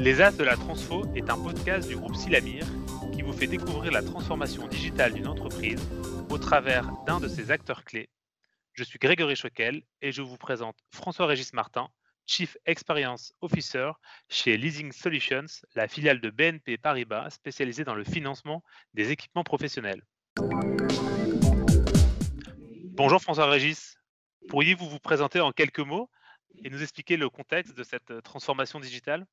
Les As de la Transfo est un podcast du groupe Silamir qui vous fait découvrir la transformation digitale d'une entreprise au travers d'un de ses acteurs clés. Je suis Grégory Choquel et je vous présente François-Régis Martin, Chief Experience Officer chez Leasing Solutions, la filiale de BNP Paribas spécialisée dans le financement des équipements professionnels. Bonjour François-Régis, pourriez-vous vous présenter en quelques mots et nous expliquer le contexte de cette transformation digitale?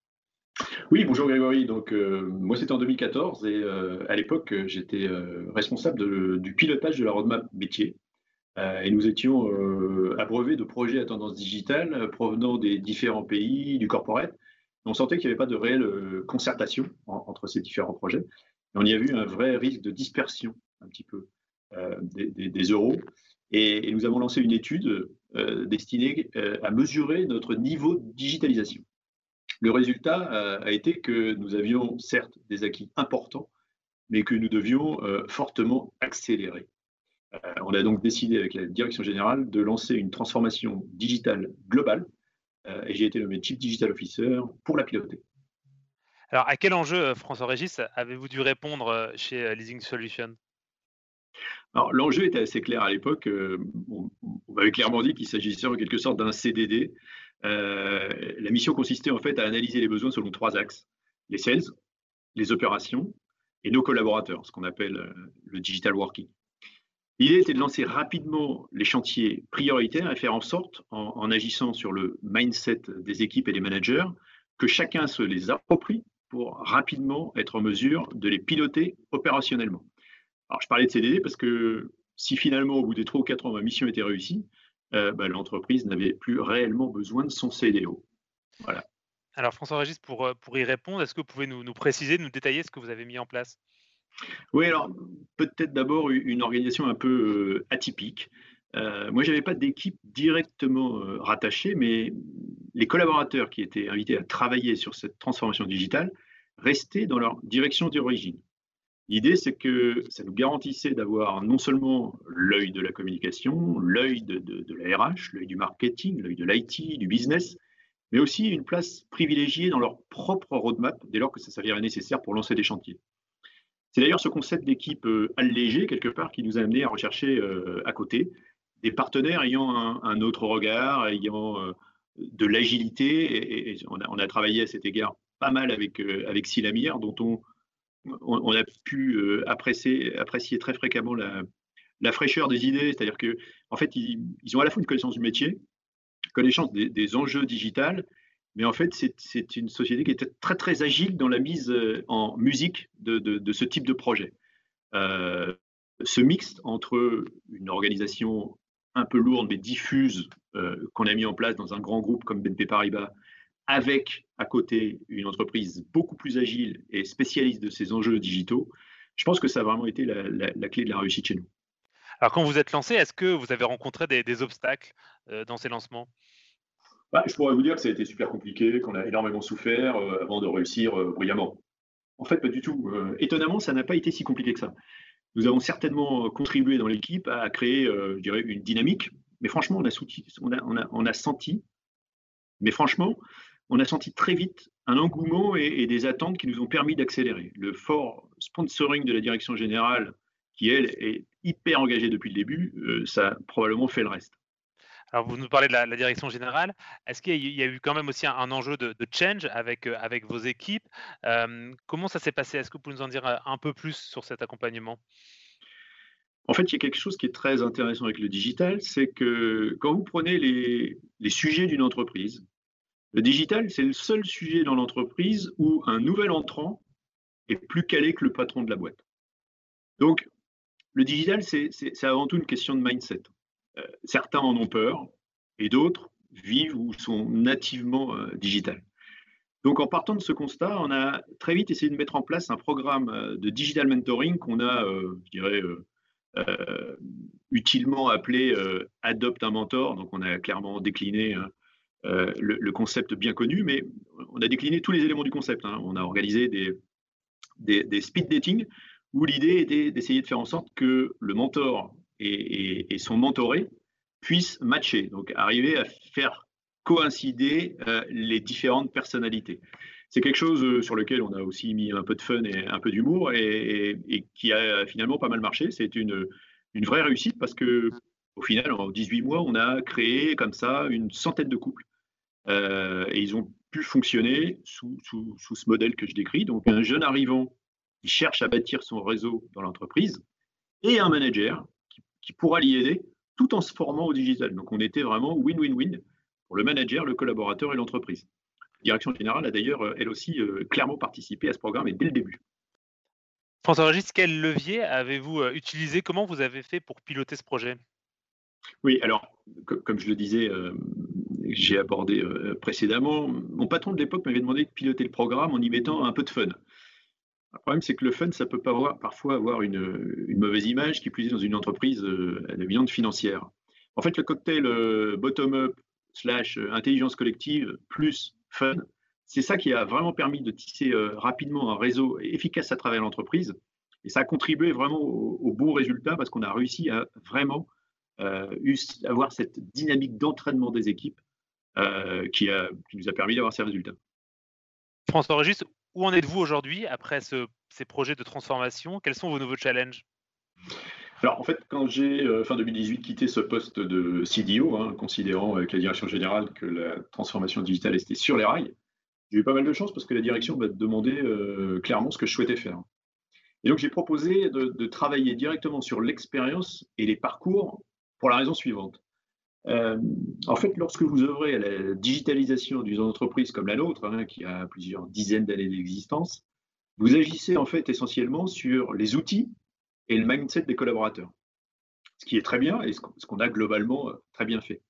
Oui, bonjour Grégory. Donc, euh, moi, c'était en 2014 et euh, à l'époque, j'étais euh, responsable du pilotage de la roadmap métier. et nous étions abreuvés de projets à tendance digitale provenant des différents pays, du corporate. On sentait qu'il n'y avait pas de réelle concertation entre ces différents projets. Et on y a vu un vrai risque de dispersion, un petit peu, des, euros. et, nous avons lancé une étude destinée à mesurer notre niveau de digitalisation. Le résultat euh, a été que nous avions certes des acquis importants, mais que nous devions euh, fortement accélérer. Euh, on a donc décidé avec la direction générale de lancer une transformation digitale globale et j'ai été nommé Chief Digital Officer pour la piloter. Alors, à quel enjeu, François-Régis, avez-vous dû répondre chez Leasing Solutions? Alors, l'enjeu était assez clair à l'époque. on, m'avait clairement dit qu'il s'agissait en quelque sorte d'un CDD la mission consistait en fait à analyser les besoins selon trois axes les sales, les opérations et nos collaborateurs, ce qu'on appelle euh, le digital working. L'idée était de lancer rapidement les chantiers prioritaires et faire en sorte, en, agissant sur le mindset des équipes et des managers, que chacun se les approprie pour rapidement être en mesure de les piloter opérationnellement. Alors, je parlais de CDD parce que si finalement, au bout des trois ou quatre ans, ma mission était réussie, euh, bah, l'entreprise n'avait plus réellement besoin de son CDO. Voilà. Alors François-Régis, pour, euh, pour y répondre, est-ce que vous pouvez nous, nous, préciser, nous détailler ce que vous avez mis en place? Oui, alors peut-être d'abord une organisation un peu euh, atypique. moi, je n'avais pas d'équipe directement rattachée, mais les collaborateurs qui étaient invités à travailler sur cette transformation digitale restaient dans leur direction d'origine. L'idée, c'est que ça nous garantissait d'avoir non seulement l'œil de la communication, l'œil de, la RH, l'œil du marketing, l'œil de l'IT, du business, mais aussi une place privilégiée dans leur propre roadmap dès lors que ça s'avérait nécessaire pour lancer des chantiers. C'est d'ailleurs ce concept d'équipe euh, allégée, quelque part, qui nous a amené à rechercher euh, à côté des partenaires ayant un, autre regard, ayant euh, de l'agilité. Et, on, a, travaillé à cet égard pas mal avec, avec Silamir, dont on on, a pu euh, apprécier, très fréquemment la, fraîcheur des idées, c'est-à-dire que en fait, ils, ont à la fois une connaissance du métier, connaissance des, enjeux digitales, mais en fait, c'est une société qui est très très agile dans la mise euh, en musique de, ce type de projet. Euh, ce mixte entre une organisation un peu lourde mais diffuse qu'on a mis en place dans un grand groupe comme BNP Paribas avec à côté une entreprise beaucoup plus agile et spécialiste de ces enjeux digitaux, je pense que ça a vraiment été la, clé de la réussite chez nous. Alors quand vous êtes lancé, est-ce que vous avez rencontré des, obstacles euh, dans ces lancements? Bah, Je pourrais vous dire que ça a été super compliqué, qu'on a énormément souffert euh, avant de réussir euh, brillamment. En fait, pas du tout. étonnamment, ça n'a pas été si compliqué que ça. Nous avons certainement contribué dans l'équipe à créer, je dirais, une dynamique, mais franchement, on a, on a, on a senti, mais franchement, on a senti très vite un engouement et, des attentes qui nous ont permis d'accélérer. Le fort sponsoring de la direction générale, qui elle est hyper engagée depuis le début, euh, ça a probablement fait le reste. Alors, vous nous parlez de la, direction générale. Est-ce qu'il y, a eu quand même aussi un, enjeu de, change avec, euh, avec vos équipes? Euh, Comment ça s'est passé? Est-ce que vous pouvez nous en dire un peu plus sur cet accompagnement? En fait, il y a quelque chose qui est très intéressant avec le digital, c'est que quand vous prenez les, les sujets d'une entreprise, le digital, c'est le seul sujet dans l'entreprise où un nouvel entrant est plus calé que le patron de la boîte. Donc, le digital, c'est avant tout une question de mindset. Euh, certains en ont peur et d'autres vivent ou sont nativement euh, digital. Donc, en partant de ce constat, on a très vite essayé de mettre en place un programme euh, de digital mentoring qu'on a, je dirais, utilement appelé Adopte un mentor. Donc, on a clairement décliné euh, le, concept bien connu, mais on a décliné tous les éléments du concept. Hein. On a organisé des, speed dating où l'idée était d'essayer de faire en sorte que le mentor et, son mentoré puissent matcher, donc arriver à faire coïncider euh, les différentes personnalités. c'est quelque chose sur lequel on a aussi mis un peu de fun et un peu d'humour et, qui a finalement pas mal marché. C'est une, une vraie réussite parce que au final, en 18 mois, on a créé comme ça une centaine de couples. Et ils ont pu fonctionner sous, sous, sous, ce modèle que je décris. Donc, un jeune arrivant qui cherche à bâtir son réseau dans l'entreprise et un manager qui, qui pourra l'y aider tout en se formant au digital. Donc, on était vraiment win-win-win pour le manager, le collaborateur et l'entreprise. La direction générale a d'ailleurs, euh, elle aussi, euh, clairement participé à ce programme et dès le début. François-Régis, quel levier avez-vous euh, utilisé? Comment vous avez fait pour piloter ce projet? Oui, alors, comme je le disais, j'ai abordé précédemment, mon patron de l'époque m'avait demandé de piloter le programme en y mettant un peu de fun. Le problème, c'est que le fun, ça peut pas avoir, parfois avoir une, mauvaise image, qui plus dans une entreprise à la financière. En fait, le cocktail bottom-up slash intelligence collective plus fun. C'est ça qui a vraiment permis de tisser euh, rapidement un réseau efficace à travers l'entreprise. Et ça a contribué vraiment au, bon résultat parce qu'on a réussi à vraiment euh, avoir cette dynamique d'entraînement des équipes euh, qui, nous a permis d'avoir ces résultats. François Régis, où en êtes-vous aujourd'hui après ces projets de transformation? Quels sont vos nouveaux challenges? Alors en fait, quand j'ai fin 2018 quitté ce poste de CDO, hein, considérant avec la direction générale que la transformation digitale était sur les rails, j'ai eu pas mal de chance parce que la direction m'a demandé clairement ce que je souhaitais faire. Et donc j'ai proposé de, travailler directement sur l'expérience et les parcours pour la raison suivante. En fait, lorsque vous œuvrez à la digitalisation d'une entreprise comme la nôtre, hein, qui a plusieurs dizaines d'années d'existence, vous agissez en fait essentiellement sur les outils et le mindset des collaborateurs. Ce qui est très bien et ce qu'on a globalement euh, très bien fait.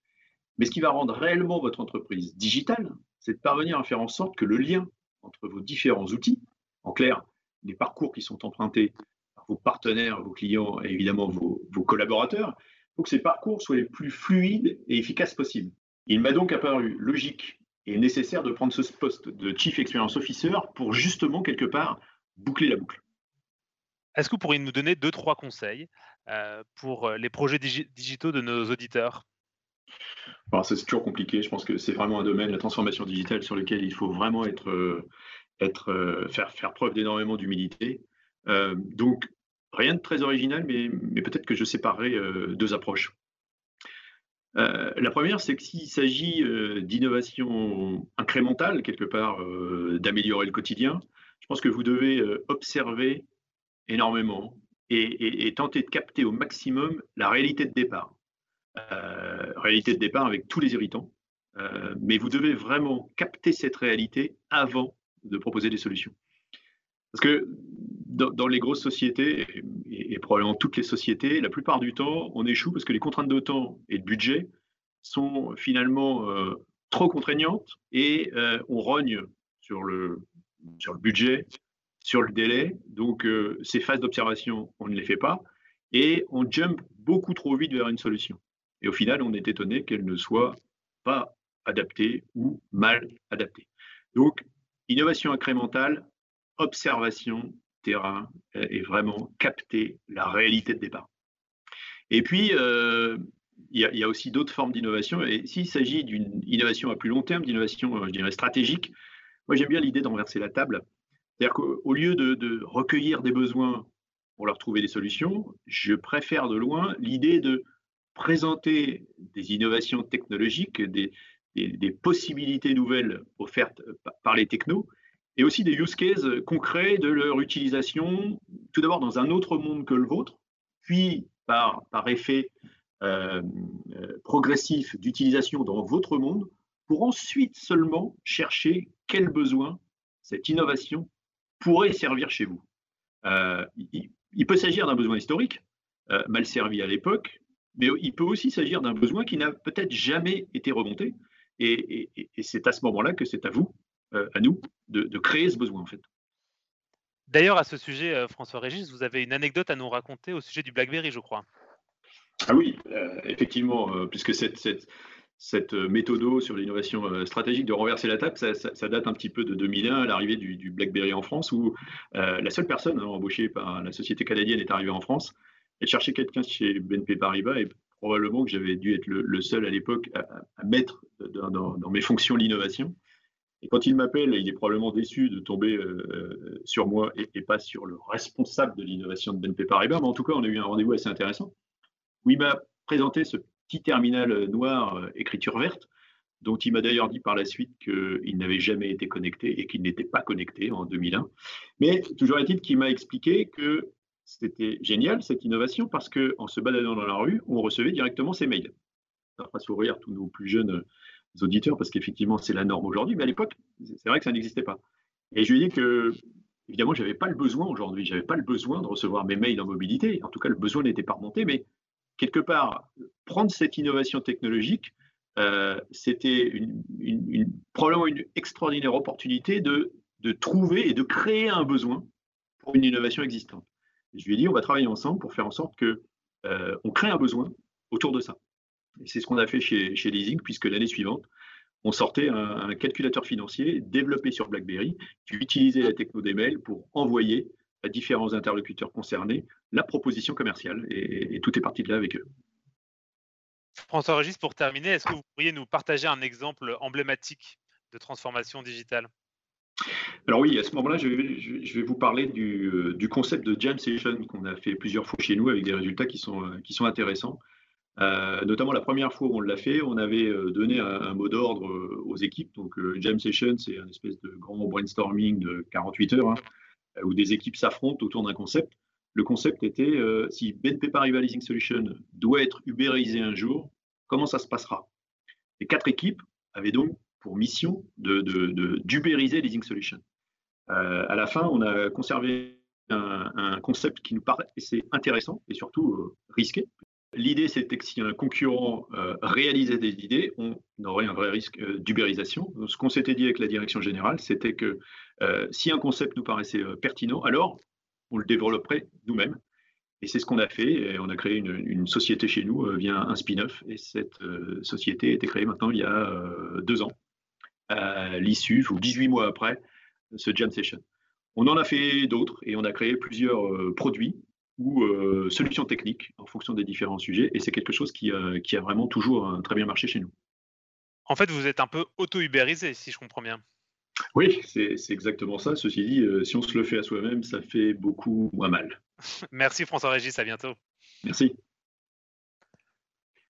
Mais ce qui va rendre réellement votre entreprise digitale, c'est de parvenir à faire en sorte que le lien entre vos différents outils, en clair, les parcours qui sont empruntés par vos partenaires, vos clients et évidemment vos collaborateurs, faut que ces parcours soient les plus fluides et efficaces possibles. Il m'a donc apparu logique et nécessaire de prendre ce poste de Chief Experience Officer pour justement quelque part boucler la boucle. Est-ce que vous pourriez nous donner deux, trois conseils euh, pour euh, les projets digitaux de nos auditeurs? C'est toujours compliqué. Je pense que c'est vraiment un domaine, la transformation digitale, sur lequel il faut vraiment être, euh, être, faire, faire preuve d'énormément d'humilité. donc, rien de très original, mais, peut-être que je séparerai deux approches. la première, c'est que s'il s'agit d'innovation incrémentale, quelque part, d'améliorer le quotidien, je pense que vous devez observer énormément et, tenter de capter au maximum la réalité de départ. Euh, réalité de départ avec tous les irritants, euh, mais vous devez vraiment capter cette réalité avant de proposer des solutions. Parce que dans, les grosses sociétés, et, probablement toutes les sociétés, la plupart du temps, on échoue parce que les contraintes de temps et de budget sont finalement euh, trop contraignantes et on rogne sur le, sur le budget, sur le délai. Donc, euh, ces phases d'observation, on ne les fait pas et on jump beaucoup trop vite vers une solution. Et au final, on est étonné qu'elle ne soit pas adaptée ou mal adaptée. Donc, innovation incrémentale, observation, terrain, et vraiment capter la réalité de départ. Et puis, euh, il y, a aussi d'autres formes d'innovation. Et s'il s'agit d'une innovation à plus long terme, d'innovation, dirais, stratégique, moi j'aime bien l'idée de renverser la table c'est-à-dire qu'au lieu de, recueillir des besoins pour leur trouver des solutions, je préfère de loin l'idée de présenter des innovations technologiques, des, possibilités nouvelles offertes par les technos, et aussi des use cases concrets de leur utilisation, tout d'abord dans un autre monde que le vôtre, puis par, effet euh, euh, progressif d'utilisation dans votre monde, pour ensuite seulement chercher quels besoins cette innovation pourrait servir chez vous. Euh, il, peut s'agir d'un besoin historique, euh, mal servi à l'époque, mais il peut aussi s'agir d'un besoin qui n'a peut-être jamais été remonté. Et, c'est à ce moment-là que c'est à vous, euh, à nous, de, créer ce besoin en fait. D'ailleurs, à ce sujet, François Régis, vous avez une anecdote à nous raconter au sujet du BlackBerry, je crois. Ah oui, effectivement, puisque cette, cette, cette euh, méthode sur l'innovation euh, stratégique de renverser la table, ça, date un petit peu de 2001, l'arrivée du, BlackBerry en France, où euh, la seule personne hein, embauchée par la société canadienne est arrivée en France. Elle cherchait quelqu'un chez BNP Paribas et probablement que j'avais dû être le, seul à l'époque à, mettre dans, mes fonctions l'innovation. Et quand il m'appelle, il est probablement déçu de tomber sur moi et, pas sur le responsable de l'innovation de BNP Paribas. Mais en tout cas, on a eu un rendez-vous assez intéressant où il m'a présenté ce petit terminal noir écriture verte dont il m'a d'ailleurs dit par la suite qu'il n'avait jamais été connecté et qu'il n'était pas connecté en 2001. Mais toujours est-il qu'il m'a expliqué que c'était génial cette innovation parce qu'en se baladant dans la rue, on recevait directement ses mails. Ça fera sourire tous nos plus jeunes auditeurs parce qu'effectivement c'est la norme aujourd'hui, mais à l'époque, c'est vrai que ça n'existait pas. Et je lui ai dit que, évidemment, je n'avais pas le besoin aujourd'hui, je n'avais pas le besoin de recevoir mes mails en mobilité. En tout cas, le besoin n'était pas remonté, mais quelque part, prendre cette innovation technologique, euh, c'était probablement une extraordinaire opportunité de, de, trouver et de créer un besoin pour une innovation existante. je lui ai dit, on va travailler ensemble pour faire en sorte que euh, on crée un besoin autour de ça. C'est ce qu'on a fait chez, chez Leasing, puisque l'année suivante, on sortait un, calculateur financier développé sur BlackBerry qui utilisait la techno des mails pour envoyer à différents interlocuteurs concernés la proposition commerciale. et tout est parti de là avec eux. François Régis, pour terminer, est-ce que vous pourriez nous partager un exemple emblématique de transformation digitale? Alors oui, à ce moment-là, je, vais vous parler du, du, concept de Jam Session qu'on a fait plusieurs fois chez nous avec des résultats qui sont, qui sont intéressants. Euh, notamment la première fois où on l'a fait, on avait euh, donné un, mot d'ordre euh, aux équipes. Donc Jam Session, c'est un espèce de grand brainstorming de 48 heures hein, où des équipes s'affrontent autour d'un concept. Le concept était euh, si BNP Paribas Leasing Solution doit être ubérisé un jour, comment ça se passera? Les quatre équipes avaient donc pour mission d'ubériser de, de, Leasing Solution. Euh, à la fin, on a conservé un, concept qui nous paraissait intéressant et surtout euh, risqué. L'idée, c'était que si un concurrent réalisait des idées, on aurait un vrai risque d'ubérisation. Ce qu'on s'était dit avec la direction générale, c'était que si un concept nous paraissait pertinent, alors on le développerait nous-mêmes. Et c'est ce qu'on a fait. On a créé une, société chez nous euh, via un spin-off. Et cette euh, société a été créée maintenant il y a euh, deux ans, à l'issue, ou 18 mois après, ce Jam Session. On en a fait d'autres et on a créé plusieurs produits ou solutions techniques en fonction des différents sujets. Et c'est quelque chose qui, qui a vraiment toujours très bien marché chez nous. En fait, vous êtes un peu auto-ubérisé, si je comprends bien. Oui, c'est exactement ça. Ceci dit, euh, si on se le fait à soi-même, ça fait beaucoup moins mal. Merci François Régis, à bientôt. Merci.